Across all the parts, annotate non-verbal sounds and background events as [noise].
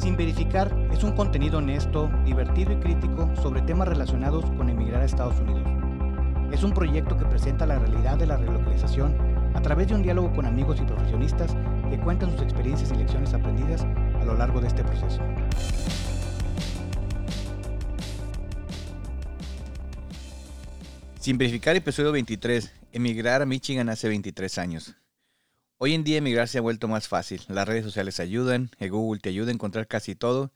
Sin Verificar es un contenido honesto, divertido y crítico sobre temas relacionados con emigrar a Estados Unidos. Es un proyecto que presenta la realidad de la relocalización a través de un diálogo con amigos y profesionistas que cuentan sus experiencias y lecciones aprendidas a lo largo de este proceso. Sin verificar episodio 23, emigrar a Michigan hace 23 años. Hoy en día emigrar se ha vuelto más fácil. Las redes sociales ayudan, el Google te ayuda a encontrar casi todo.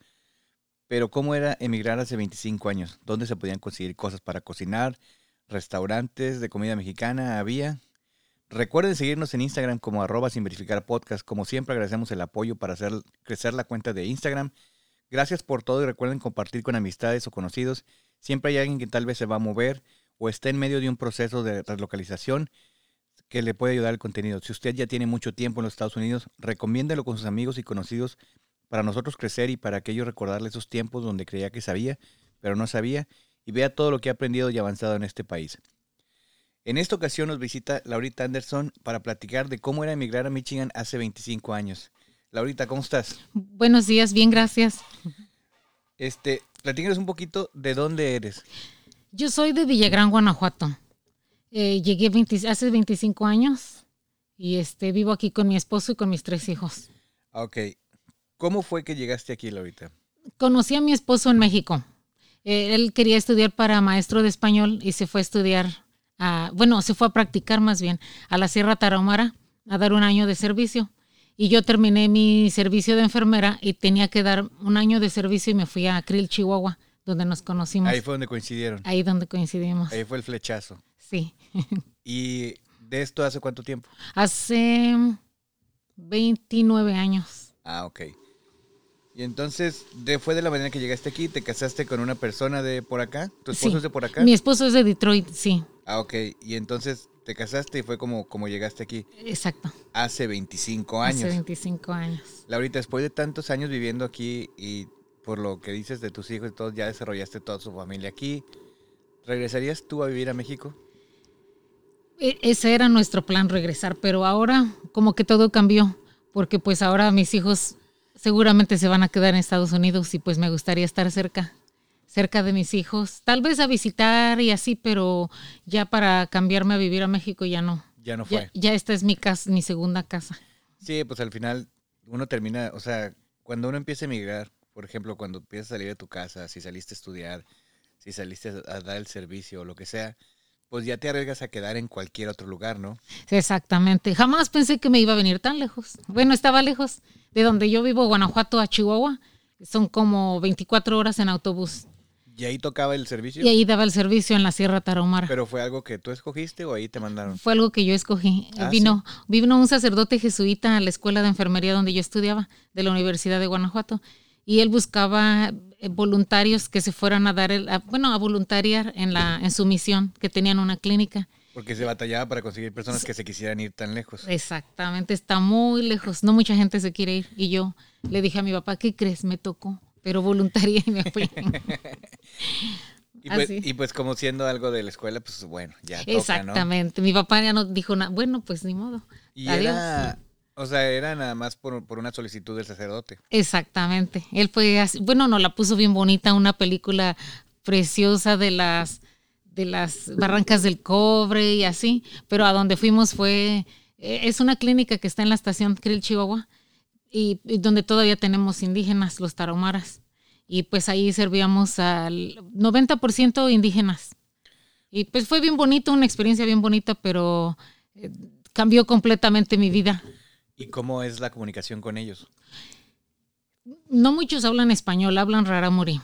Pero ¿cómo era emigrar hace 25 años? ¿Dónde se podían conseguir cosas para cocinar? ¿Restaurantes de comida mexicana había? Recuerden seguirnos en Instagram como arroba sin verificar. Como siempre agradecemos el apoyo para hacer crecer la cuenta de Instagram. Gracias por todo y recuerden compartir con amistades o conocidos. Siempre hay alguien que tal vez se va a mover o esté en medio de un proceso de relocalización que le puede ayudar el contenido. Si usted ya tiene mucho tiempo en los Estados Unidos, recomiéndelo con sus amigos y conocidos para nosotros crecer y para aquellos recordarle esos tiempos donde creía que sabía, pero no sabía, y vea todo lo que ha aprendido y avanzado en este país. En esta ocasión nos visita Laurita Anderson para platicar de cómo era emigrar a Michigan hace 25 años. Laurita, ¿cómo estás? Buenos días, bien, gracias. Este, platícanos un poquito de dónde eres. Yo soy de Villagrán, Guanajuato. Eh, llegué hace 25 años y este, vivo aquí con mi esposo y con mis tres hijos. Ok. ¿Cómo fue que llegaste aquí, Laurita? Conocí a mi esposo en México. Eh, él quería estudiar para maestro de español y se fue a estudiar, bueno, se fue a practicar más bien a la Sierra Tarahumara a dar un año de servicio. Y yo terminé mi servicio de enfermera y tenía que dar un año de servicio y me fui a Krill, Chihuahua, donde nos conocimos. Ahí fue donde coincidieron. Ahí donde coincidimos. Ahí fue el flechazo. Sí. ¿Y de esto hace cuánto tiempo? Hace 29 años. Ah, ok. Y entonces, de, ¿fue de la manera que llegaste aquí? ¿Te casaste con una persona de por acá? ¿Tu esposo es de por acá? Mi esposo es de Detroit, sí. Ah, ok. Y entonces te casaste y fue como, como llegaste aquí. Exacto. Hace 25 años. Hace 25 años. Laurita, después de tantos años viviendo aquí y por lo que dices de tus hijos y todo, ya desarrollaste toda su familia aquí, ¿regresarías tú a vivir a México? E, ese era nuestro plan, regresar, pero ahora como que todo cambió, porque pues ahora mis hijos seguramente se van a quedar en Estados Unidos y pues me gustaría estar cerca, cerca de mis hijos, tal vez a visitar y así, pero ya para cambiarme a vivir a México ya no. Ya no fue. Ya, esta es mi casa, mi segunda casa. Sí, pues al final uno termina, o sea, cuando uno empieza a emigrar, por ejemplo, cuando empiezas a salir de tu casa, si saliste a estudiar, si saliste a dar el servicio o lo que sea, pues ya te arriesgas a quedar en cualquier otro lugar, ¿no? Exactamente. Jamás pensé que me iba a venir tan lejos. Bueno, estaba lejos de donde yo vivo, Guanajuato a Chihuahua. Son como 24 horas en autobús. ¿Y ahí tocaba el servicio? Y ahí daba el servicio en la Sierra Tarahumara. ¿Pero fue algo que tú escogiste o ahí te mandaron? Fue algo que yo escogí. Ah, vino, vino un sacerdote jesuita a la escuela de enfermería donde yo estudiaba, de la Universidad de Guanajuato. Y él buscaba voluntarios que se fueran a dar, el, bueno, a voluntariar en, la, en su misión, que tenían una clínica. Porque se batallaba para conseguir personas que se quisieran ir tan lejos. Exactamente, está muy lejos. No mucha gente se quiere ir. Y yo le dije a mi papá, ¿qué crees? Me tocó, pero voluntaria y me fui. [laughs] y, pues, y, pues, como siendo algo de la escuela, pues bueno, ya toca, Exactamente. Mi papá ya no dijo nada. Bueno, pues ni modo. Y Adiós. O sea, era nada más por, una solicitud del sacerdote. Exactamente. Él fue así, bueno, nos la puso bien bonita, una película preciosa de las de las barrancas del cobre y así, pero a donde fuimos fue e, es una clínica que está en la estación Krill Chihuahua y, donde todavía tenemos indígenas, los tarahumaras. Y pues ahí servíamos al 90% indígenas. Y pues fue bien bonito, una experiencia bien bonita, pero eh, cambió completamente mi vida. ¿Y cómo es la comunicación con ellos? No muchos hablan español, hablan raramuri.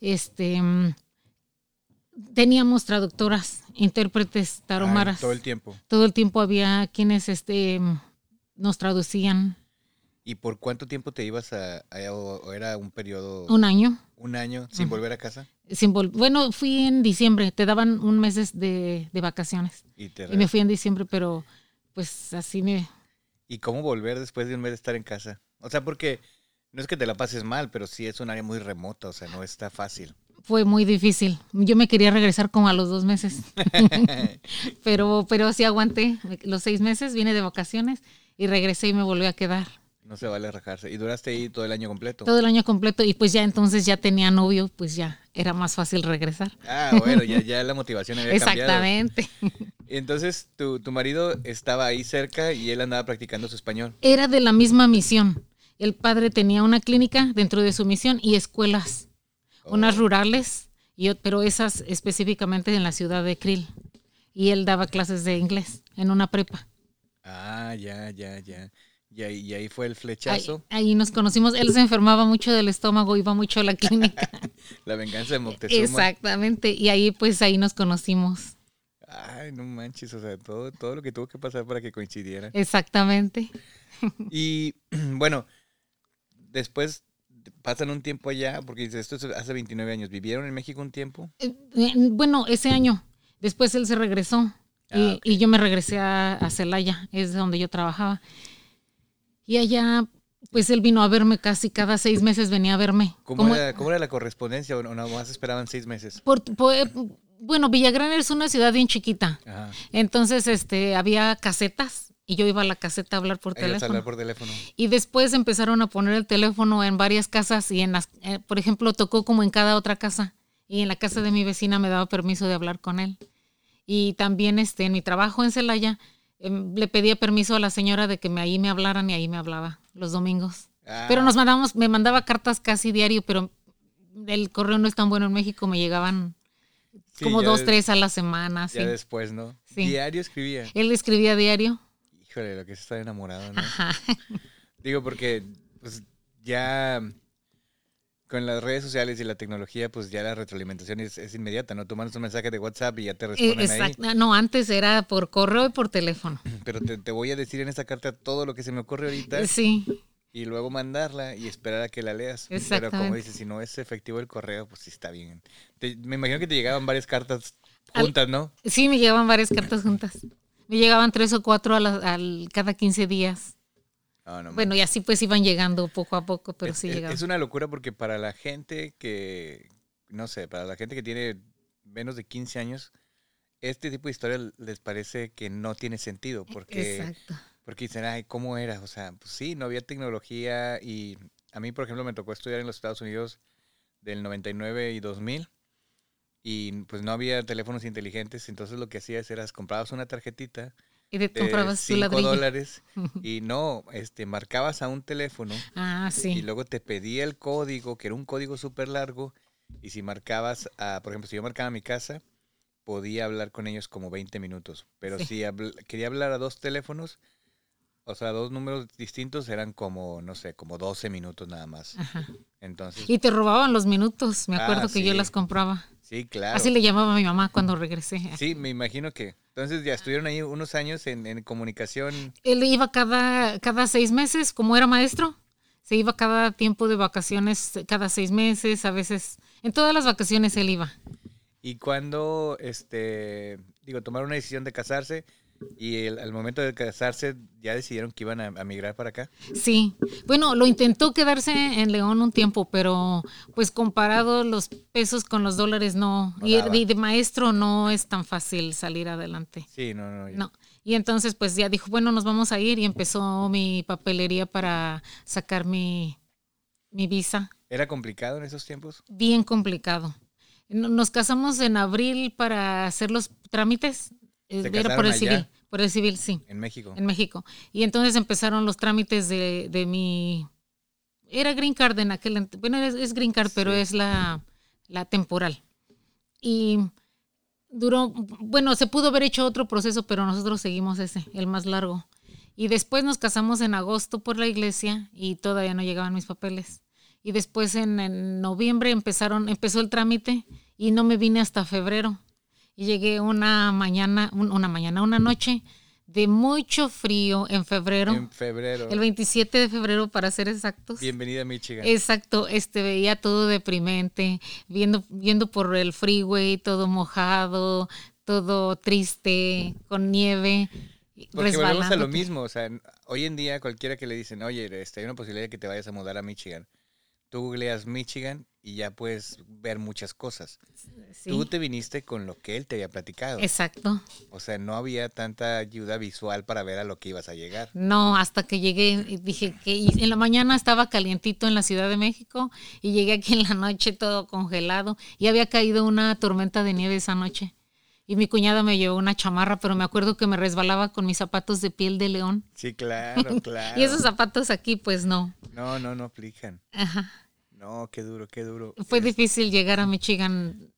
Este, teníamos traductoras, intérpretes taromaras. todo el tiempo. Todo el tiempo había quienes este, nos traducían. ¿Y por cuánto tiempo te ibas a, o era un periodo? Un año. ¿Un año sin volver a casa? Sin bueno, fui en diciembre, te daban un mes de, vacaciones. ¿Y, y me fui en diciembre, pero pues así me, ¿Y cómo volver después de un mes de estar en casa? O sea, porque no es que te la pases mal, pero sí es un área muy remota, o sea, no está fácil. Fue muy difícil. Yo me quería regresar como a los dos meses. [laughs] [laughs] pero, pero sí aguanté los seis meses, vine de vacaciones y regresé y me volví a quedar. No se vale rajarse. ¿Y duraste ahí todo el año completo? Todo el año completo y pues ya entonces ya tenía novio, pues ya era más fácil regresar. Ah, bueno, ya, ya la motivación había [laughs] Exactamente. cambiado. Entonces, tu, tu marido estaba ahí cerca y él andaba practicando su español. Era de la misma misión. El padre tenía una clínica dentro de su misión y escuelas, unas Oh. rurales, y, pero esas específicamente en la ciudad de Krill. Y él daba clases de inglés en una prepa. Ah, ya, ya, ya. Y ahí, y ahí fue el Ahí, flechazo, ahí nos conocimos. Él se enfermaba mucho del estómago, iba mucho a la clínica. [laughs] la venganza de Moctezuma. Exactamente. Y ahí pues ahí nos conocimos. Ay, no manches, o sea, todo, todo lo que tuvo que pasar para que coincidieran. Exactamente. Y [clears throat] bueno, después pasan un tiempo allá, porque esto es hace 29 años. ¿Vivieron en México un tiempo? Eh, eh, Bueno, ese año. Después él se regresó. Ah, y, ok. y yo me regresé a, a Celaya, es donde yo trabajaba. Y allá, pues él vino a verme casi cada seis meses, venía a verme. ¿Cómo, Como- era, cómo era la correspondencia o no, nada más esperaban seis meses? por- por- bueno, Villagrán es una ciudad bien chiquita. Ajá. Entonces, este, había casetas y yo iba a la caseta a hablar por a teléfono. hablar por teléfono. Y después empezaron a poner el teléfono en varias casas y en las, eh, por ejemplo, tocó como en cada otra casa. Y en la casa de mi vecina me daba permiso de hablar con él. Y también este, en mi trabajo en Celaya em, le pedía permiso a la señora de que me, ahí me hablaran y ahí me hablaba los domingos. Pero Ah, nos mandábamos, me mandaba cartas casi diario, pero el correo no es tan bueno en México, me llegaban sí, como dos, des- tres a la semana. Ya sí. después, ¿no? Sí. Diario escribía. Él escribía diario. Híjole, lo que es estar enamorado, ¿no? Ajá. [laughs] Digo, porque pues, ya con las redes sociales y la tecnología, pues ya la retroalimentación es, es inmediata, ¿no? Tú mandas un mensaje de WhatsApp y ya te Eh, responden ahí. exacto. No, antes era por correo y por teléfono. Pero te, te voy a decir en esta carta todo lo que se me ocurre ahorita Sí. Y luego mandarla y esperar a que la leas. Pero como dices, si no es efectivo el correo, pues sí está bien. Te- me imagino que te llegaban varias cartas juntas, ¿no? Sí, me llegaban varias cartas juntas. Me llegaban tres o cuatro a la- al, cada 15 días. No Bueno, y así pues iban llegando poco a poco, pero es, sí llegaban. es una locura porque para la gente que, no sé, para la gente que tiene menos de 15 años, este tipo de historias les parece que no tiene sentido porque, Exacto. Porque dicen, ay, ¿cómo era? O sea, pues sí, no había tecnología y a mí, por ejemplo, me tocó estudiar en los Estados Unidos del 99 y 2000 y pues no había teléfonos inteligentes, entonces lo que hacías era comprabas una tarjetita Y te de comprabas tu 5 ladrillo. dólares [laughs] y no, este, marcabas a un teléfono Ah, y sí. luego te pedía el código, que era un código súper largo, y si marcabas, a, por ejemplo, si yo marcaba mi casa, podía hablar con ellos como 20 minutos, pero Sí. si habl- quería hablar a dos teléfonos, o sea, dos números distintos, eran como, no sé, como 12 minutos nada más. Ajá. Entonces, Y te robaban los minutos. Me Ah, acuerdo que yo sí. las compraba. sí, claro. Así le llamaba a mi mamá cuando regresé. Sí, me imagino que. Entonces ya estuvieron ahí unos años en, en comunicación. Él iba cada, cada seis meses, como era maestro. Se iba cada tiempo de vacaciones, cada seis meses, a veces. En todas las vacaciones él iba. Y cuando, este, digo, tomaron una decisión de casarse y el- al momento de casarse ya decidieron que iban a, a migrar para acá. Sí, bueno, lo intentó quedarse en León un tiempo, pero pues comparado los pesos con los dólares no, No y, de maestro no es tan fácil salir adelante. Sí, no, no. ya. No. Y entonces pues ya dijo, bueno, nos vamos a ir y empezó mi papelería para sacar mi, mi visa. ¿Era complicado en esos tiempos? Bien complicado. No- Nos casamos en abril para hacer los trámites. Eh, ¿Se Era por el allá? civil, por el civil, sí. En México. en México. Y entonces empezaron los trámites de, de mi... Era Green Card en aquel... Bueno, es, es Green Card, pero es la, la temporal. Y duró... Bueno, se pudo haber hecho otro proceso, pero nosotros seguimos ese, el más largo. Y después nos casamos en agosto por la iglesia y todavía no llegaban mis papeles. Y después en, en noviembre empezaron, empezó el trámite y no me vine hasta febrero. Y llegué una mañana, un- una mañana, una noche de mucho frío en febrero, En febrero. el 27 de febrero para ser exactos. Bienvenida a Michigan. Exacto, este veía todo deprimente, viendo, viendo por el freeway, todo mojado, todo triste, con nieve, Porque volvemos a lo mismo. O sea, hoy en día cualquiera que le dicen, oye, este, hay una posibilidad de que te vayas a mudar a Michigan. Tú googleas Michigan y ya puedes ver muchas cosas. Sí. Tú te viniste con lo que él te había platicado. Exacto. O sea, no había tanta ayuda visual para ver a lo que ibas a llegar. No, hasta que llegué, y dije que y en la mañana estaba calientito en la Ciudad de México y llegué aquí en la noche todo congelado y había caído una tormenta de nieve esa noche. Y mi cuñada me llevó una chamarra, pero me acuerdo que me resbalaba con mis zapatos de piel de león. Sí, claro, [laughs] claro. Y esos zapatos aquí, pues no. No, no, no aplican. Ajá. No, qué duro, qué duro. Fue Es- difícil llegar a Michigan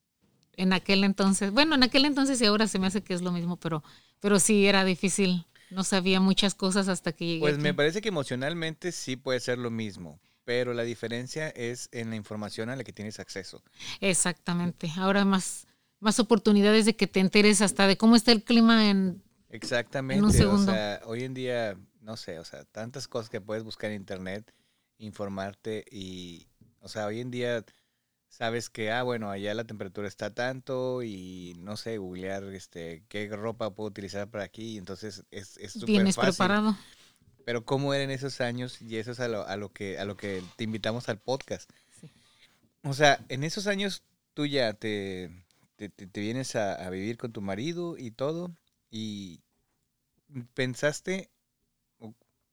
en aquel entonces. Bueno, en aquel entonces y ahora se me hace que es lo mismo, pero, pero sí era difícil. No sabía muchas cosas hasta que llegué. Pues me parece que emocionalmente sí puede ser lo mismo, pero la diferencia es en la información a la que tienes acceso. Exactamente. Ahora más, más oportunidades de que te enteres hasta de cómo está el clima en... Exactamente. un O segundo. sea, hoy en día, no sé, o sea, tantas cosas que puedes buscar en internet, informarte y, o sea, hoy en día sabes que, ah, bueno, allá la temperatura está tanto y, no sé, googlear, este, qué ropa puedo utilizar para aquí, y entonces es es súper Vienes fácil. preparado. Pero cómo eran esos años y eso es a lo, a lo que a lo que te invitamos al podcast. Sí. O sea, en esos años tú ya te, te, te- te vienes a, a vivir con tu marido y todo y pensaste,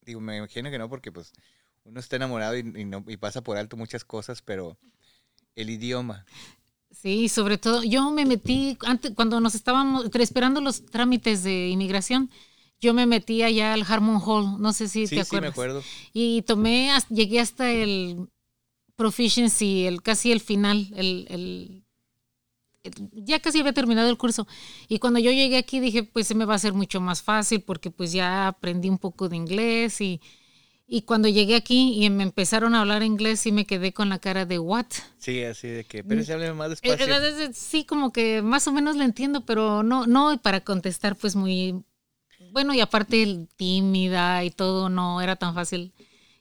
digo, me imagino que no porque pues uno está enamorado y, y no, y pasa por alto muchas cosas, pero el idioma, Sí, sobre todo, yo me metí, antes, cuando nos estábamos esperando los trámites de inmigración, yo me metí allá al Harmon Hall, no sé si sí, te sí, me acuerdas. acuerdo. Y tomé, llegué hasta el proficiency, el casi el final, el- ya casi había terminado el curso. Y cuando yo llegué aquí dije, pues se me va a hacer mucho más fácil porque pues ya aprendí un poco de inglés y, y cuando llegué aquí y me empezaron a hablar inglés sí me quedé con la cara de what. Sí, así de que, pero se hable más Eh, despacio. eh, eh, Sí, como que más o menos lo entiendo, pero no, no, y para contestar pues muy, bueno, y aparte tímida y todo no era tan fácil.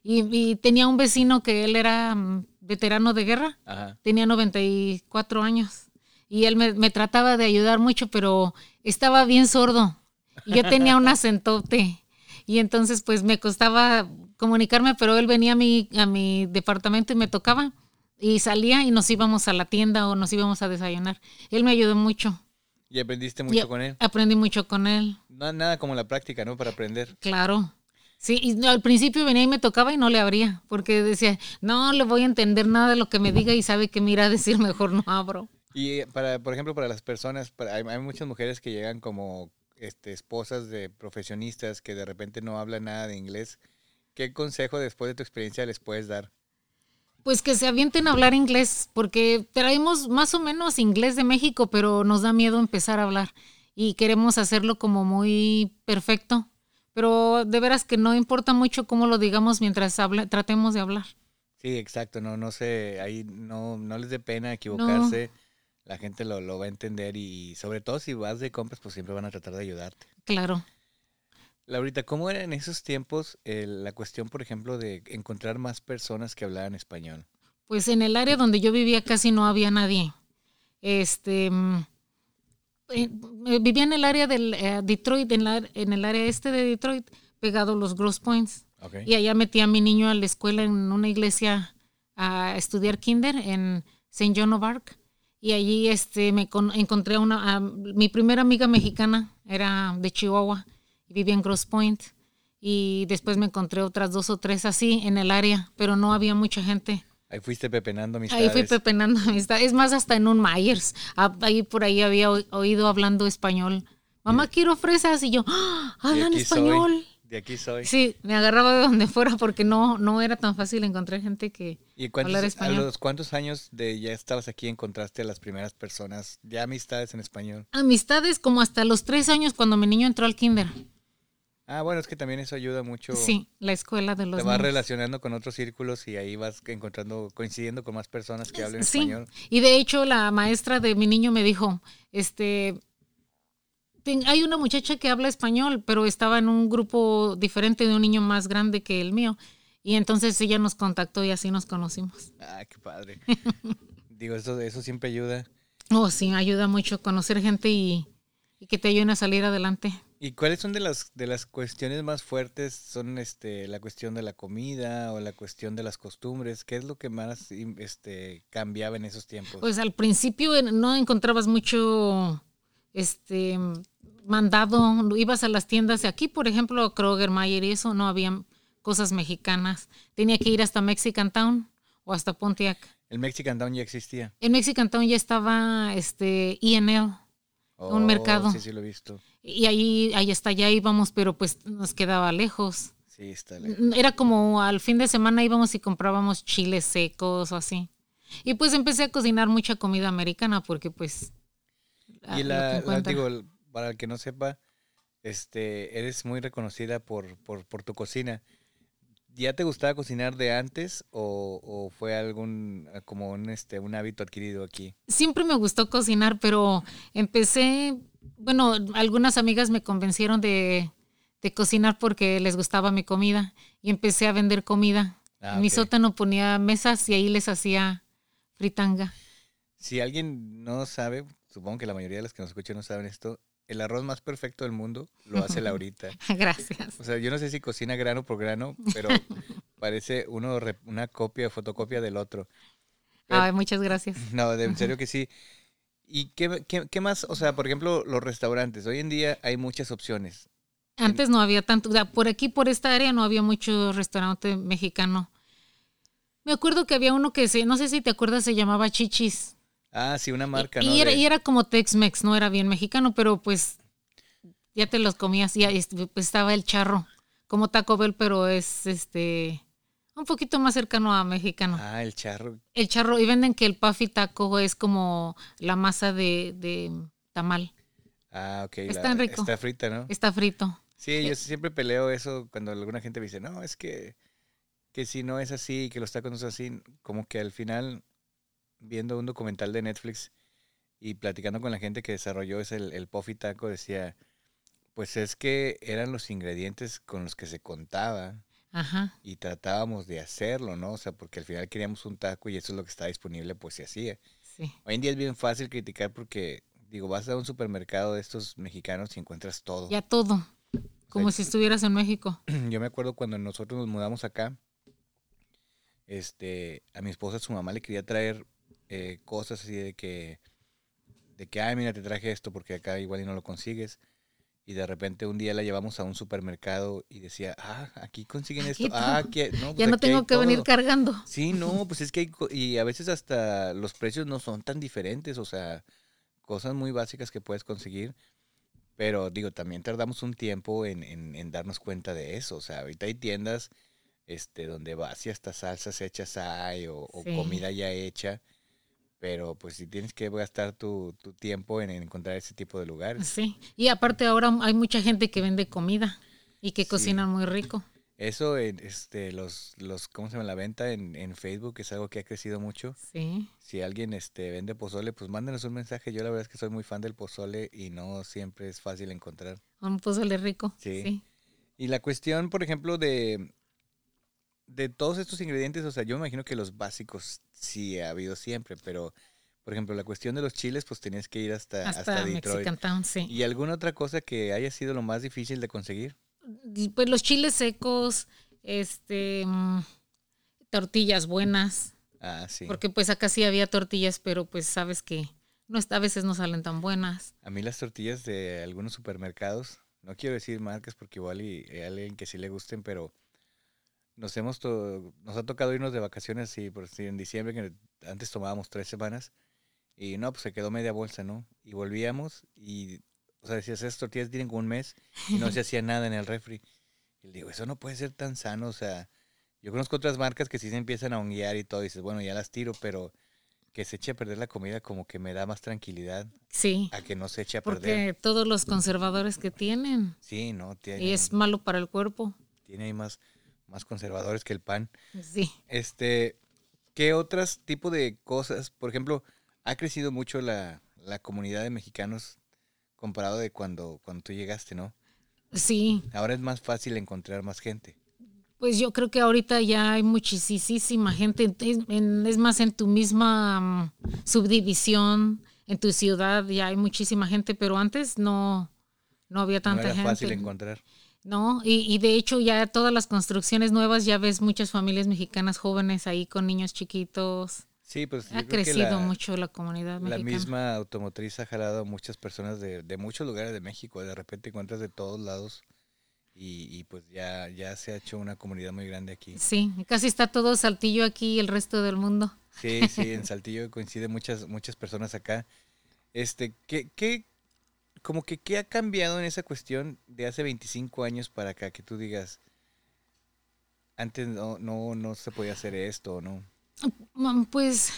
Y, y tenía un vecino que él era mm, veterano de guerra, Ajá. tenía 94 años, y él me, me trataba de ayudar mucho, pero estaba bien sordo. Y yo tenía un acentote, y entonces pues me costaba comunicarme, pero él venía a mi, a mi departamento y me tocaba, y salía y nos íbamos a la tienda o nos íbamos a desayunar. Él me ayudó mucho. Y aprendiste Y mucho con él. Aprendí mucho con él, No, nada como la práctica, ¿no? Para aprender. claro. Sí, y no, al principio venía y me tocaba y no le abría, porque decía, no le voy a entender nada de lo que me diga y sabe que mira a decir mejor no abro. Y para, por ejemplo, para las personas, para- hay, hay muchas mujeres que llegan como este, esposas de profesionistas que de repente no hablan nada de inglés. ¿Qué consejo después de tu experiencia les puedes dar? Pues que se avienten a hablar inglés, porque traemos más o menos inglés de México, pero nos da miedo empezar a hablar y queremos hacerlo como muy perfecto. Pero de veras que no importa mucho cómo lo digamos mientras habla- tratemos de hablar. Sí, exacto, no, no sé, ahí no, no les dé pena equivocarse, la gente lo, lo va a entender y sobre todo si vas de compras, pues siempre van a tratar de ayudarte. Claro. Laurita, ¿cómo era en esos tiempos eh, la cuestión, por ejemplo, de encontrar más personas que hablaran español? Pues en el área donde yo vivía casi no había nadie. Este mm, eh, eh, vivía en el área del eh, Detroit, en, la- en el área este de Detroit, pegado a los Gross Points. Ok. Y allá metí a mi niño a la escuela en una iglesia a estudiar kinder en St. John of Arc. Y allí este, me con- encontré a una, a mi primera amiga mexicana, era de Chihuahua, y vivía en Gross Point. Y después me encontré otras dos o tres así en el área, pero no había mucha gente. Ahí fuiste pepenando amistades. Ahí fui pepenando amistad. Es más, hasta en un Myers. Ah, Ahí por ahí había oí- oído hablando español. Mamá, quiero fresas. Y yo, ¡Ah! Hablan aquí soy, español. De aquí soy. Sí, me agarraba de donde fuera porque no, no era tan fácil encontrar gente que ¿Y cuántos, hablar a español. los cuántos años de ya estabas aquí encontraste a las primeras personas, ya amistades en español? Amistades como hasta los tres años cuando mi niño entró al kinder. Ah, bueno, es que también eso ayuda mucho. Sí, la escuela de los Te vas niños. relacionando con otros círculos y ahí vas encontrando, coincidiendo con más personas que hablen Sí, español. y de hecho la maestra de mi niño me dijo, este, "Ten- hay una muchacha que habla español, pero estaba en un grupo diferente de un niño más grande que el mío. Y entonces ella nos contactó y así nos conocimos. Ah, qué padre. [laughs] Digo, eso, eso siempre ayuda. Oh, sí, ayuda mucho conocer gente y, y que te ayuden a salir adelante. ¿Y cuáles son de las de las cuestiones más fuertes? ¿Son este la cuestión de la comida o la cuestión de las costumbres? ¿Qué es lo que más este cambiaba en esos tiempos? Pues al principio no encontrabas mucho este mandado, ibas a las tiendas de aquí, por ejemplo, Kroger, Mayer y eso, no había cosas mexicanas. Tenía que ir hasta Mexican Town o hasta Pontiac. ¿El Mexican Town ya existía? En Mexican Town ya estaba este INL, un mercado. Oh, Sí, sí, lo he visto. Y ahí, ahí está, ya íbamos, pero pues nos quedaba lejos. Sí, está lejos. Era como al fin de semana íbamos y comprábamos chiles secos o así. Y pues empecé a cocinar mucha comida americana porque pues... Y la, la digo, para el que no sepa, este, eres muy reconocida por, por, por tu cocina. ¿Ya te gustaba cocinar de antes o, o, fue algún como un este un hábito adquirido aquí? Siempre me gustó cocinar, pero empecé, bueno, algunas amigas me convencieron de, de cocinar porque les gustaba mi comida y empecé a vender comida. Ah, en mi sótano ponía mesas y ahí les hacía fritanga. Si alguien no sabe, supongo que la mayoría de los que nos escuchan no saben esto, el arroz más perfecto del mundo lo hace Laurita. [laughs] Gracias. O sea, yo no sé si cocina grano por grano, pero [laughs] parece uno una copia, fotocopia del otro. Pero, Ay, muchas gracias. [laughs] No, de, en serio que sí. ¿Y qué, qué, qué, más? O sea, por ejemplo, los restaurantes. Hoy en día hay muchas opciones. Antes no había tanto, o sea, por aquí, por esta área, no había mucho restaurante mexicano. Me acuerdo que había uno que se, no sé si te acuerdas, se llamaba Chichis. Ah, sí, una marca, y, ¿no? Y era, de... y era como Tex-Mex, no era bien mexicano, pero pues ya te los comías, pues, estaba el charro, como Taco Bell, pero es este un poquito más cercano a mexicano. Ah, el charro. El charro, y venden que el puffy taco es como la masa de, de tamal. Ah, ok. Está la, rico. Está frita, ¿no? Está frito. Sí, yo siempre peleo eso cuando alguna gente me dice, no, es que, que si no es así, que los tacos no son así, como que al final viendo un documental de Netflix y platicando con la gente que desarrolló ese, el, el Puffy Taco, decía, pues es que eran los ingredientes con los que se contaba Ajá. y tratábamos de hacerlo, ¿no? O sea, porque al final queríamos un taco y eso es lo que estaba disponible, pues se hacía. Sí. Hoy en día es bien fácil criticar porque, digo, vas a un supermercado de estos mexicanos y encuentras todo. Ya todo, como o sea, si estuvieras en México. [clears throat] Yo me acuerdo cuando nosotros nos mudamos acá, este, a mi esposa, su mamá le quería traer eh, cosas así de que, de que, ay, mira, te traje esto porque acá igual y no lo consigues. Y de repente un día la llevamos a un supermercado y decía, ah, aquí consiguen Aquí esto. Ah, aquí, no, pues ya no tengo que todo. venir cargando. Sí, no, pues es que hay, y a veces hasta los precios no son tan diferentes, o sea, cosas muy básicas que puedes conseguir. Pero digo, también tardamos un tiempo en, en, en darnos cuenta de eso. O sea, ahorita hay tiendas este, donde vas y hasta salsas hechas hay o, comida ya hecha pero pues si tienes que gastar tu, tu tiempo en, en, encontrar ese tipo de lugares. Sí, y aparte ahora hay mucha gente que vende comida y que sí. cocinan muy rico. Eso, este, los, los, ¿cómo se llama? La venta en, en, Facebook es algo que ha crecido mucho. Sí. Si alguien este, vende pozole, pues mándenos un mensaje. Yo la verdad es que soy muy fan del pozole y no siempre es fácil encontrar. Un pozole rico. Sí. sí. Y la cuestión, por ejemplo, de, de todos estos ingredientes, o sea, yo me imagino que los básicos sí ha habido siempre, pero por ejemplo, la cuestión de los chiles, pues tenías que ir hasta, hasta, hasta Detroit. Town, sí. ¿Y alguna otra cosa que haya sido lo más difícil de conseguir? Pues los chiles secos, este, mm, tortillas buenas. Ah, sí. Porque pues acá sí había tortillas, pero pues sabes que no a veces no salen tan buenas. A mí las tortillas de algunos supermercados, no quiero decir marcas porque igual y hay alguien que sí le gusten, pero nos hemos to nos ha tocado irnos de vacaciones y por si en diciembre que antes tomábamos tres semanas y no pues se quedó media bolsa no y volvíamos y o sea decías esas tortillas tienen como un mes y no se [laughs] hacía nada en el refri. Y le digo eso no puede ser tan sano o sea yo conozco otras marcas que sí se empiezan a honguear y todo y dices bueno ya las tiro pero que se eche a perder la comida como que me da más tranquilidad sí a que no se eche a porque perder. porque todos los conservadores que tienen. Sí no tiene y es malo para el cuerpo. Tiene ahí más más conservadores que el pan. Sí. Este, ¿qué otros tipo de cosas? Por ejemplo, ha crecido mucho la, la, comunidad de mexicanos comparado de cuando, cuando tú llegaste, ¿no? Sí. Ahora es más fácil encontrar más gente. Pues yo creo que ahorita ya hay muchísima gente, es, en, es más en tu misma um, subdivisión, en tu ciudad ya hay muchísima gente, pero antes no, no había tanta no era gente. fácil encontrar. No, y, y de hecho ya todas las construcciones nuevas ya ves muchas familias mexicanas jóvenes ahí con niños chiquitos. Sí, pues Ha crecido la- mucho la comunidad La mexicana. misma automotriz ha jalado a muchas personas de, de muchos lugares de México. De repente encuentras de todos lados y, y pues ya, ya se ha hecho una comunidad muy grande aquí. Sí, casi está todo Saltillo aquí y el resto del mundo. Sí, sí, en Saltillo coinciden muchas, muchas personas acá. Este, ¿qué, qué, como que qué ha cambiado en esa cuestión de hace 25 años para acá? Que tú digas, antes no, no, no se podía hacer esto, ¿o ¿no? Mm, Pues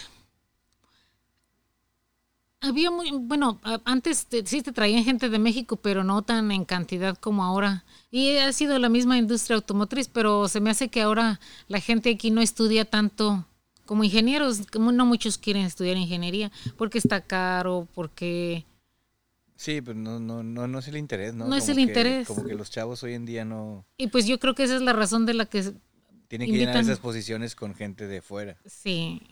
había muy, bueno, antes te- sí te traían gente de México, pero no tan en cantidad como ahora. Y ha sido la misma industria automotriz, pero se me hace que ahora la gente aquí no estudia tanto como ingenieros, no muchos quieren estudiar ingeniería, porque está caro, porque Sí, pues no, no, no, no es el interés, ¿no? No es Como el que- interés. Como que los chavos hoy en día no y pues yo creo que esa es la razón de la que tienen que llenar esas posiciones con gente de fuera. Sí.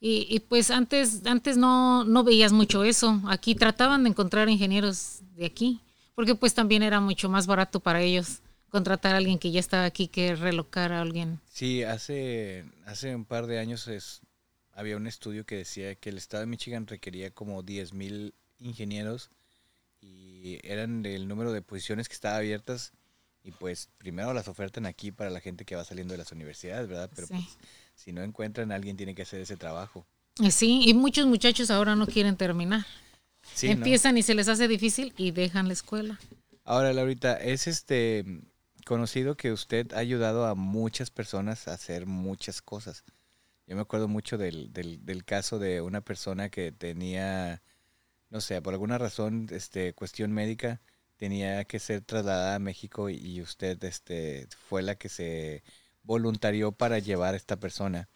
Y, y pues antes, antes no, no veías mucho eso. Aquí trataban de encontrar ingenieros de aquí, porque pues también era mucho más barato para ellos contratar a alguien que ya estaba aquí que relocar a alguien. Sí, hace, hace un par de años es, había un estudio que decía que el estado de Michigan requería como 10.000 ingenieros y eran el número de posiciones que estaban abiertas y pues primero las ofertan aquí para la gente que va saliendo de las universidades, ¿verdad? Pero Sí. pues si no encuentran, alguien tiene que hacer ese trabajo. Eh, Sí, y muchos muchachos ahora no quieren terminar. Sí, ¿no? Empiezan y se les hace difícil y dejan la escuela. Ahora, Laurita, es este conocido que usted ha ayudado a muchas personas a hacer muchas cosas. Yo me acuerdo mucho del, del, del caso de una persona que tenía, no sé, por alguna razón, este, cuestión médica, tenía que ser trasladada a México y, usted, este, fue la que se voluntarió para llevar a esta persona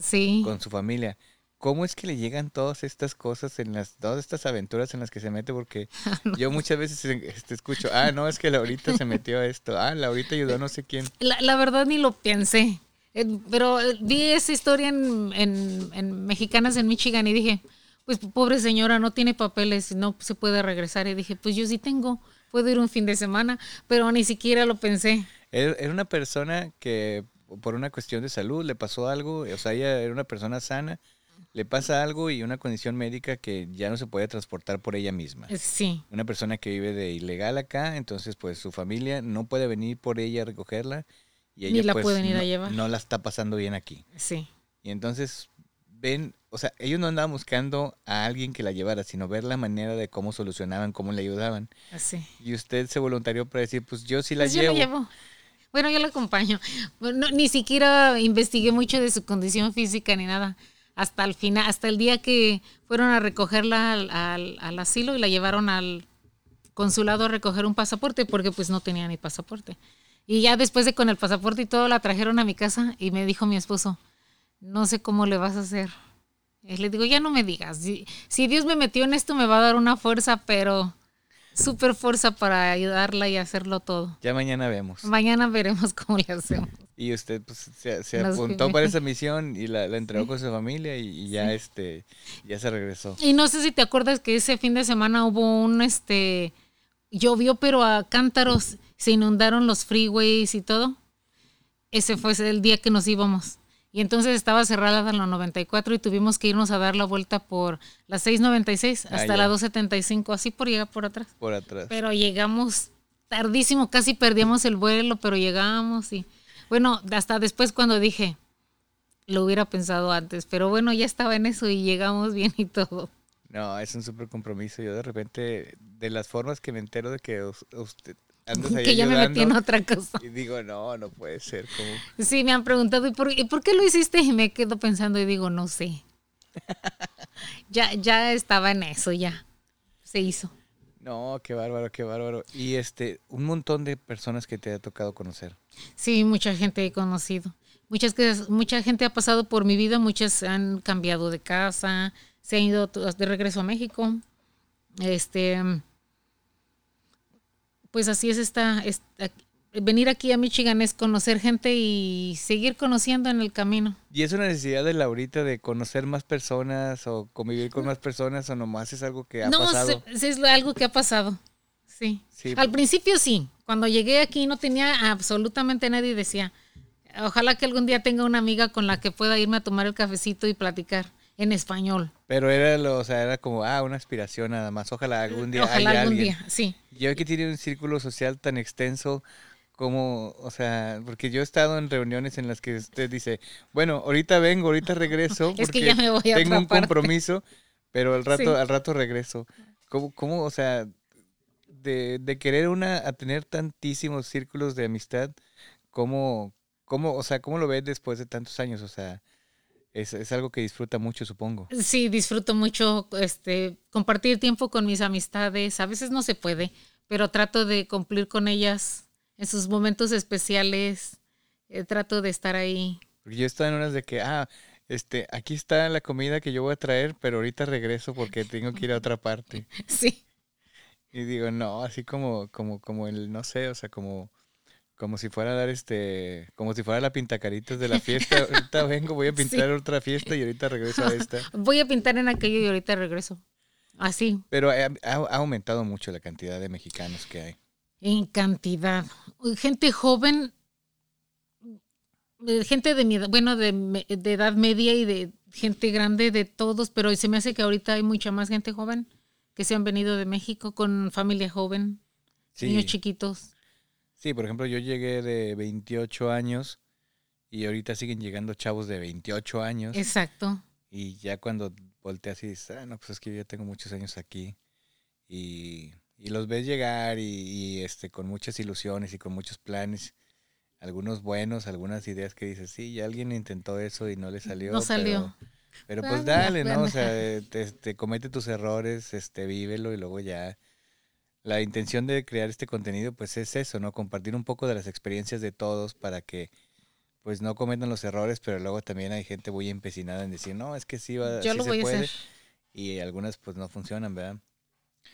Sí. con su familia. ¿Cómo es que le llegan todas estas cosas en las, todas estas aventuras en las que se mete? Porque [laughs] yo muchas veces este, escucho, ah, no, es que Laurita se metió a esto, ah, Laurita ayudó a no sé quién. La, la verdad ni lo pensé. Eh, Pero eh, vi esa historia en, en- en Mexicanas en Michigan y dije, pues pobre señora, no tiene papeles, no se puede regresar. Y dije, pues yo sí tengo, puedo ir un fin de semana, pero ni siquiera lo pensé. Era, era una persona que por una cuestión de salud le pasó algo, o sea, ella era una persona sana, le pasa algo y una condición médica que ya no se puede transportar por ella misma. Eh, Sí, Una persona que vive de ilegal acá, entonces pues su familia no puede venir por ella a recogerla y ella Ni la pues, pueden ir a llevar. no la está pasando bien aquí. sí. Y entonces ven, o sea, ellos no andaban buscando a alguien que la llevara, sino ver la manera de cómo solucionaban, cómo le ayudaban. Así. Y usted se voluntarió para decir, pues yo sí la Pues yo llevo. la llevo. Bueno, yo la acompaño. Bueno, ni siquiera investigué mucho de su condición física ni nada. Hasta el final, hasta el día que fueron a recogerla al, al- al asilo y la llevaron al consulado a recoger un pasaporte porque pues no tenía ni pasaporte. Y ya después de con el pasaporte y todo la trajeron a mi casa y me dijo mi esposo, no sé cómo le vas a hacer. Le digo, ya no me digas. Si, si Dios me metió en esto me va a dar una fuerza, pero súper fuerza para ayudarla y hacerlo todo. Ya mañana vemos. Mañana veremos cómo le hacemos. Y usted pues, se, se apuntó para esa misión y la, la entregó con su familia y, y ya este ya se regresó. Y no sé si te acuerdas que ese fin de semana hubo un, este, llovió pero a cántaros, se inundaron los freeways y todo. Ese fue el día que nos íbamos. Y entonces estaba cerrada la 94 y tuvimos que irnos a dar la vuelta por la 696 Ah, hasta ya. la 275, así por llegar por atrás. Por atrás. Pero llegamos tardísimo, casi perdíamos el vuelo, pero llegamos y bueno, hasta después cuando dije, lo hubiera pensado antes, pero bueno, ya estaba en eso y llegamos bien y todo. No, es un súper compromiso. Yo de repente, de las formas que me entero de que us- usted andas ahí que ya me metí en otra cosa. Y digo, no, no puede ser. como Sí, me han preguntado, ¿y por, y por qué lo hiciste? Y me quedo pensando y digo, no sé. [laughs] ya, ya estaba en eso, ya. Se hizo. No, qué bárbaro, qué bárbaro. Y este, un montón de personas que te ha tocado conocer. Sí, mucha gente he conocido. Muchas que, mucha gente ha pasado por mi vida, muchas han cambiado de casa, se han ido de regreso a México. Este, pues así es esta, esta- venir aquí a Michigan es conocer gente y seguir conociendo en el camino. ¿Y es una necesidad de Laurita de conocer más personas o convivir con más personas o nomás es algo que ha no, pasado? se- es algo que ha pasado. Sí. Al principio sí. Cuando llegué aquí no tenía absolutamente nadie y decía, ojalá que algún día tenga una amiga con la que pueda irme a tomar el cafecito y platicar en español. Pero era lo, o sea, era como, ah, una aspiración nada más. Ojalá algún día Ojalá algún día, sí. Yo aquí tiene un círculo social tan extenso como, o sea, porque yo he estado en reuniones en las que usted dice, bueno, ahorita vengo, ahorita regreso, porque [laughs] es que ya me voy a tengo un compromiso, pero al rato, al rato regreso. ¿Cómo, cómo o sea, de, de, querer una, a tener tantísimos círculos de amistad, cómo, cómo, o sea, cómo lo ves después de tantos años? O sea, es, es, algo que disfruta mucho, supongo. Sí, disfruto mucho este, compartir tiempo con mis amistades. A veces no se puede, pero trato de cumplir con ellas en sus momentos especiales eh, trato de estar ahí. Yo estoy en unas de que, ah, este, aquí está la comida que yo voy a traer, pero ahorita regreso porque tengo que ir a otra parte. [laughs] Sí. Y digo, no, así como, como, como el, no sé, o sea, como, como si fuera a dar este, como si fuera la pintacaritas de la fiesta. [laughs] ahorita vengo, voy a pintar otra fiesta y ahorita regreso a esta. [laughs] Voy a pintar en aquello y ahorita regreso. Así. Pero ha aumentado mucho la cantidad de mexicanos que hay. En cantidad. Gente joven, gente de mi edad, bueno, de, edad media y de gente grande, de todos, pero se me hace que ahorita hay mucha más gente joven que se han venido de México con familia joven, niños chiquitos. Sí, por ejemplo, yo llegué de 28 años y ahorita siguen llegando chavos de 28 años. Exacto. Y ya cuando volteas y dices, ah, no, pues es que yo ya tengo muchos años aquí. Y y los ves llegar y, este con muchas ilusiones y con muchos planes, algunos buenos, algunas ideas que dices, sí, ya alguien intentó eso y no le salió. No salió. Pero, pues dale, ¿no? O sea, te, comete tus errores, este, vívelo y luego ya. La intención de crear este contenido, pues es eso, ¿no? Compartir un poco de las experiencias de todos para que, pues no cometan los errores, pero luego también hay gente muy empecinada en decir, no, es que sí va, Yo sí lo se voy puede. A hacer. Y algunas pues no funcionan, ¿verdad?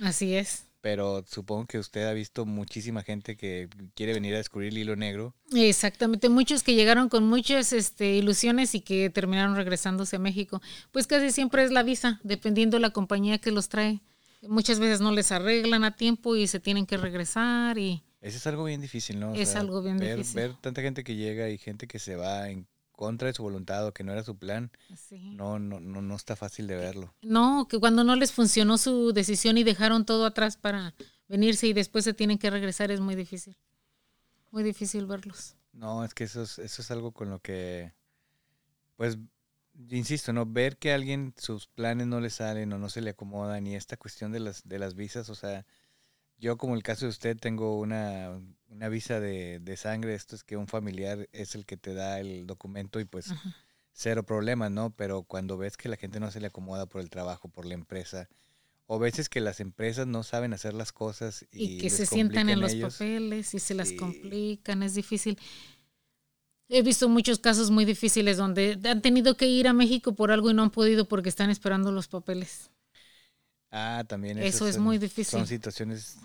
Así es pero supongo que usted ha visto muchísima gente que quiere venir a descubrir el hilo negro. Exactamente, muchos que llegaron con muchas este, ilusiones y que terminaron regresándose a México. Pues casi siempre es la visa, dependiendo de la compañía que los trae. Muchas veces no les arreglan a tiempo y se tienen que regresar y... Eso es algo bien difícil, ¿no? es algo bien ver, difícil. Ver tanta gente que llega y gente que se va en contra de su voluntad o que no era su plan, no, no, no, no está fácil de verlo. No, que cuando no les funcionó su decisión y dejaron todo atrás para venirse y después se tienen que regresar es muy difícil. Muy difícil verlos. No, es que eso es, eso es algo con lo que, pues, insisto, ¿no? Ver que a alguien sus planes no le salen o no se le acomodan y esta cuestión de las, de las visas, o sea, yo como el caso de usted tengo una, visa de, sangre, esto es que un familiar es el que te da el documento y pues cero problemas, ¿no? Pero cuando ves que la gente no se le acomoda por el trabajo, por la empresa, o veces que las empresas no saben hacer las cosas y, que se sientan en los papeles y se las complican, es difícil. He visto muchos casos muy difíciles donde han tenido que ir a México por algo y no han podido porque están esperando los papeles. Ah, también. Eso es muy difícil. Son situaciones.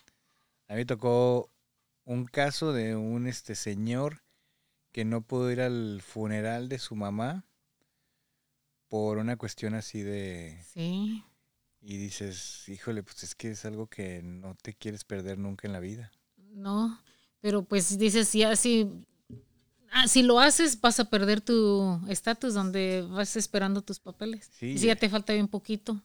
A mí tocó un caso de un este señor que no pudo ir al funeral de su mamá por una cuestión así de. Sí. Y dices, híjole, pues es que es algo que no te quieres perder nunca en la vida. No, pero pues dices, ya si, ah, si lo haces, vas a perder tu estatus donde vas esperando tus papeles. Sí. Y si ya te falta bien poquito.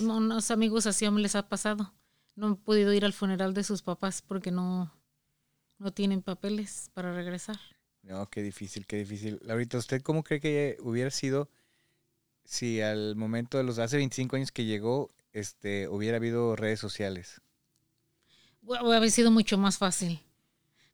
Unos amigos así me les ha pasado. No han podido ir al funeral de sus papás porque no, no tienen papeles para regresar. No, qué difícil, qué difícil. Ahorita, ¿usted cómo cree que hubiera sido si al momento de los hace 25 años que llegó, este, hubiera habido redes sociales? Hubiera sido mucho más fácil.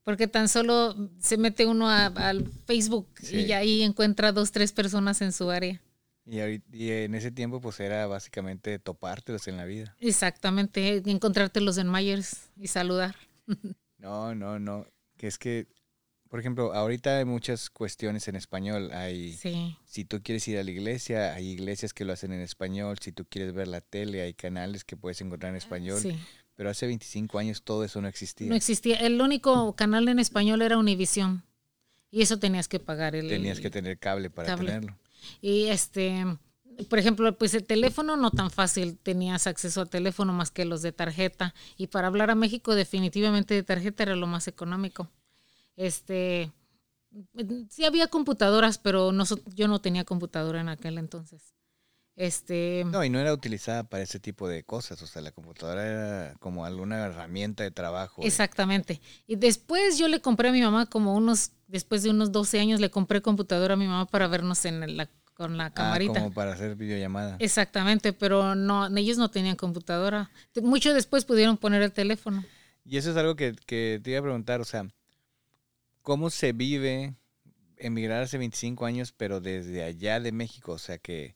Porque tan solo se mete uno al Facebook y ahí encuentra dos, tres personas en su área. Y, en ese tiempo pues era básicamente topártelos en la vida. Exactamente, encontrártelos en Myers y saludar. [laughs] No, no, no. Que es que, por ejemplo, ahorita hay muchas cuestiones en español. Hay, sí. si tú quieres ir a la iglesia, hay iglesias que lo hacen en español. Si tú quieres ver la tele, hay canales que puedes encontrar en español. Sí. Pero hace 25 años todo eso no existía. No existía. El único canal en español era Univisión. Y eso tenías que pagar el... Tenías que tener cable para tenerlo. Y este, por ejemplo, pues el teléfono no tan fácil, tenías acceso a teléfono más que los de tarjeta. Y para hablar a México, definitivamente de tarjeta era lo más económico. Este, sí había computadoras, pero no, yo no tenía computadora en aquel entonces. Este, no, y no era utilizada para ese tipo de cosas, o sea, la computadora era como alguna herramienta de trabajo. Exactamente. Y después yo le compré a mi mamá como unos, después de unos 12 años, le compré computadora a mi mamá para vernos en la con la ah, camarita. como para hacer videollamada. Exactamente, pero no, ellos no tenían computadora. Mucho después pudieron poner el teléfono. Y eso es algo que, te iba a preguntar, o sea, ¿cómo se vive emigrar hace 25 años, pero desde allá de México? O sea que,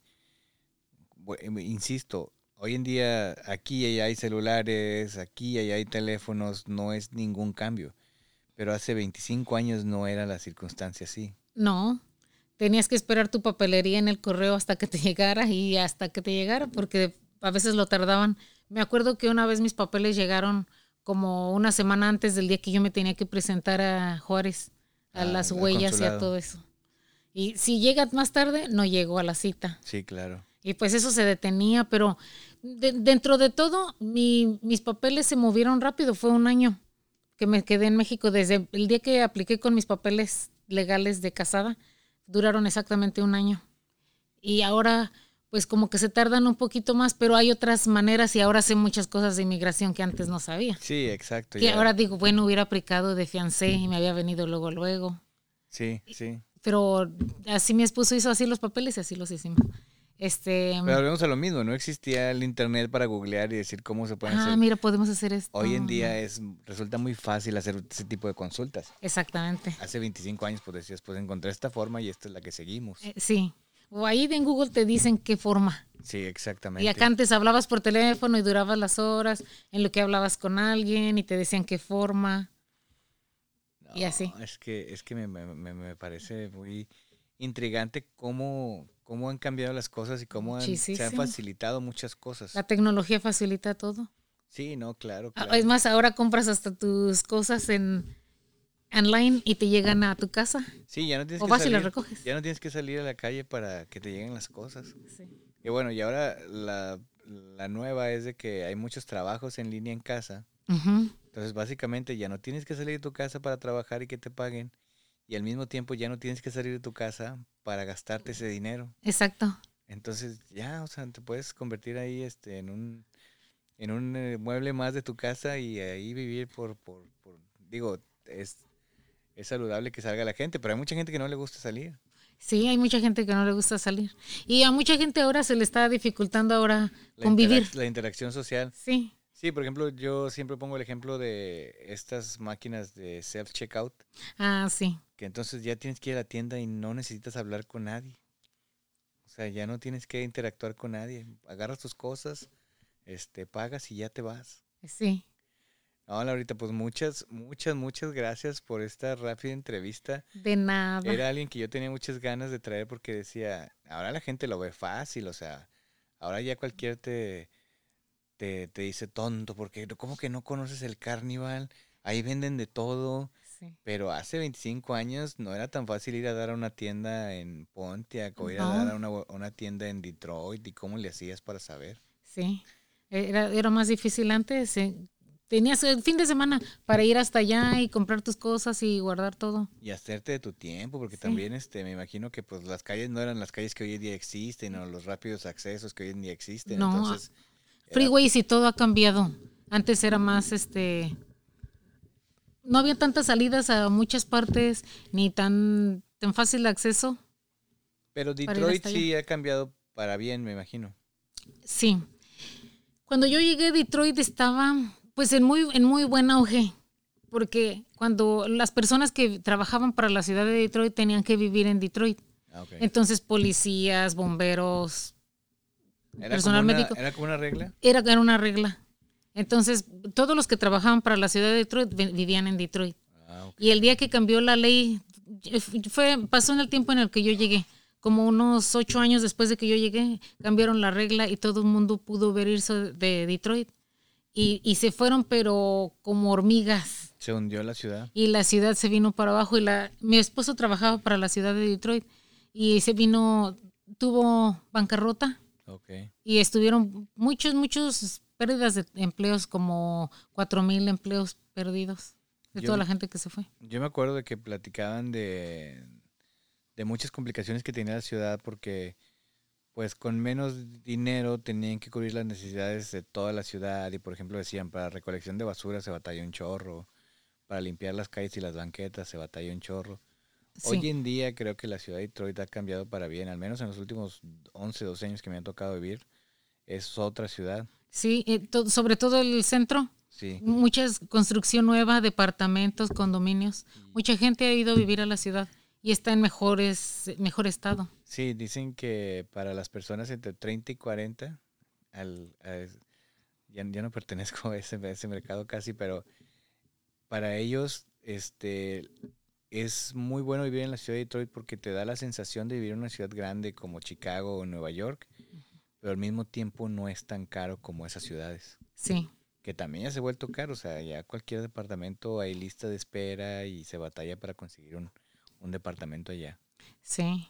insisto, hoy en día aquí hay celulares, aquí hay teléfonos, no es ningún cambio. Pero hace 25 años no era la circunstancia así. No, tenías que esperar tu papelería en el correo hasta que te [laughs] llegara y hasta que te llegara, porque a veces lo tardaban. Me acuerdo que una vez mis papeles llegaron como una semana antes del día que yo me tenía que presentar a Juárez, a ah, las huellas y a todo eso. Y si llega más tarde, no llegó a la cita. Sí, claro. Y pues eso se detenía, pero dentro de todo, mis papeles se movieron rápido. Fue un año que me quedé en México desde el día que apliqué con mis papeles legales de casada duraron exactamente un año. Y ahora, pues como que se tardan un poquito más, pero hay otras maneras y ahora sé muchas cosas de inmigración que antes no sabía. Sí, exacto. Y ahora digo, bueno, hubiera aplicado de fiancé y me había venido luego, luego. Sí, sí. Pero así mi esposo hizo así los papeles y así los hicimos. Este, Pero volvemos a lo mismo, no existía el internet para googlear y decir cómo se pueden ah, hacer. Ah, mira, podemos hacer esto. Hoy en día es resulta muy fácil hacer ese tipo de consultas. Exactamente. Hace 25 años pues decías, pues encontré esta forma y esta es la que seguimos. Eh, sí. O ahí en Google te dicen qué forma. Sí, exactamente. Y acá antes hablabas por teléfono y durabas las horas en lo que hablabas con alguien y te decían qué forma. y así. Es que, es que me, me, me parece muy intrigante cómo, cómo han cambiado las cosas y cómo se han facilitado muchas cosas. La tecnología facilita todo. Sí, no, claro, ah, Es más, ahora compras hasta tus cosas en online y te llegan a tu casa. Sí, ya no tienes o que vas salir, y las recoges. Ya no tienes que salir a la calle para que te lleguen las cosas. Sí. Y bueno, y ahora la, nueva es de que hay muchos trabajos en línea en casa. Entonces, básicamente ya no tienes que salir de tu casa para trabajar y que te paguen y al mismo tiempo ya no tienes que salir de tu casa para gastarte ese dinero. Exacto. Entonces ya, o sea, te puedes convertir ahí este, en un, en un eh, mueble más de tu casa y ahí vivir por, por, por digo, es, es saludable que salga la gente, pero hay mucha gente que no le gusta salir. Sí, hay mucha gente que no le gusta salir. Y a mucha gente ahora se le está dificultando ahora convivir. la interacción social. Sí. Sí, por ejemplo, yo siempre pongo el ejemplo de estas máquinas de self-checkout. Ah, sí. Que entonces ya tienes que ir a la tienda y no necesitas hablar con nadie. O sea, ya no tienes que interactuar con nadie. Agarras tus cosas, este, pagas y ya te vas. Sí. Hola, ahorita pues muchas, muchas, muchas gracias por esta rápida entrevista. De nada. Era alguien que yo tenía muchas ganas de traer porque decía, ahora la gente lo ve fácil, o sea, ahora ya cualquier te te, te dice tonto, porque ¿cómo que no conoces el carnival? Ahí venden de todo. Pero hace 25 años no era tan fácil ir a dar a una tienda en Pontiac o ir a dar a una, una, tienda en Detroit y cómo le hacías para saber. Sí, era, era más difícil antes. Eh, tenías el fin de semana para ir hasta allá y comprar tus cosas y guardar todo. Y hacerte de tu tiempo, porque también este, me imagino que pues las calles no eran las calles que hoy en día existen o los rápidos accesos que hoy en día existen. No, Entonces, freeways y todo ha cambiado. Antes era más, este, no había tantas salidas a muchas partes, ni tan, tan fácil acceso. Pero Detroit sí ha cambiado para bien, me imagino. Sí. Cuando yo llegué a Detroit estaba pues en muy, en muy buen auge, porque cuando las personas que trabajaban para la ciudad de Detroit tenían que vivir en Detroit. Ah, Entonces policías, bomberos, ¿Era personal médico. ¿Era como una regla? Era, era una regla. Entonces, todos los que trabajaban para la ciudad de Detroit vivían en Detroit. Ah, y el día que cambió la ley, fue, pasó en el tiempo en el que yo llegué. Como unos ocho años después de que yo llegué, cambiaron la regla y todo el mundo pudo ver irse de Detroit. Y, y, se fueron, pero como hormigas. Se hundió la ciudad. Y la ciudad se vino para abajo. Y la, mi esposo trabajaba para la ciudad de Detroit. Y se vino tuvo bancarrota Ok. y estuvieron muchos, muchos pérdidas de empleos, como cuatro mil empleos perdidos de Yo- toda la gente que se fue. Yo me acuerdo de que platicaban de, de muchas complicaciones que tenía la ciudad porque pues con menos dinero tenían que cubrir las necesidades de toda la ciudad y por ejemplo decían para recolección de basura se batalla un chorro, para limpiar las calles y las banquetas se batalla un chorro. Sí. Hoy en día creo que la ciudad de Detroit ha cambiado para bien, al menos en los últimos 11, 12 años que me han tocado vivir. Es otra ciudad, Sí, eh, to- sobre todo el centro, sí. mucha construcción nueva, departamentos, condominios. Mucha gente ha ido a vivir a la ciudad y está en mejores, mejor estado. Sí, dicen que para las personas entre 30 y 40, al, ya, ya no pertenezco a ese, a ese mercado casi, pero para ellos este, es muy bueno vivir en la ciudad de Detroit porque te da la sensación de vivir en una ciudad grande como Chicago o Nueva York, pero al mismo tiempo no es tan caro como esas ciudades. Sí, Que también ya se ha vuelto caro, o sea, ya cualquier departamento hay lista de espera y se batalla para conseguir un, un departamento allá. sí.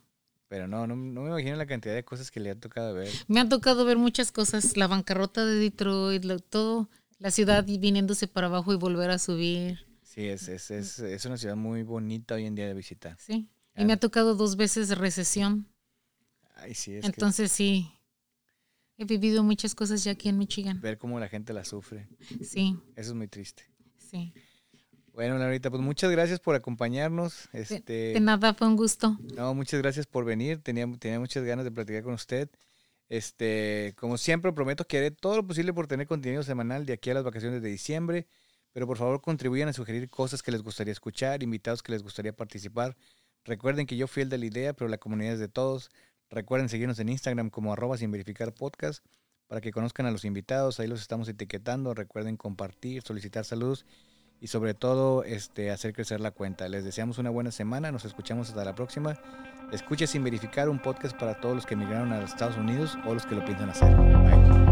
Pero no, no, no me imagino la cantidad de cosas que le ha tocado ver. Me ha tocado ver muchas cosas, la bancarrota de Detroit, lo- todo, la ciudad viniéndose para abajo y volver a subir. Sí, es, es, es, es una ciudad muy bonita hoy en día de visitar. Sí. Ah. Y me ha tocado dos veces recesión. Ay, sí, es Entonces sí, he vivido muchas cosas ya aquí en Michigan. ver cómo la gente la sufre. Sí, Eso es muy triste. sí. Bueno, Laurita, pues muchas gracias por acompañarnos. De, Este, de nada, fue un gusto. no, muchas gracias por venir. Tenía, tenía muchas ganas de platicar con usted. Este, como siempre, prometo que haré todo lo posible por tener contenido semanal de aquí a las vacaciones de diciembre. Pero por favor contribuyan a sugerir cosas que les gustaría escuchar, invitados que les gustaría participar. Recuerden que yo fui el de la idea, pero la comunidad es de todos. Recuerden seguirnos en Instagram como arroba sin verificar para que conozcan a los invitados. Ahí los estamos etiquetando. Recuerden compartir, solicitar saludos y sobre todo este, hacer crecer la cuenta. Les deseamos una buena semana. Nos escuchamos hasta la próxima. Escuche sin verificar un podcast para todos los que emigraron a los Estados Unidos o los que lo piensan hacer. Bye.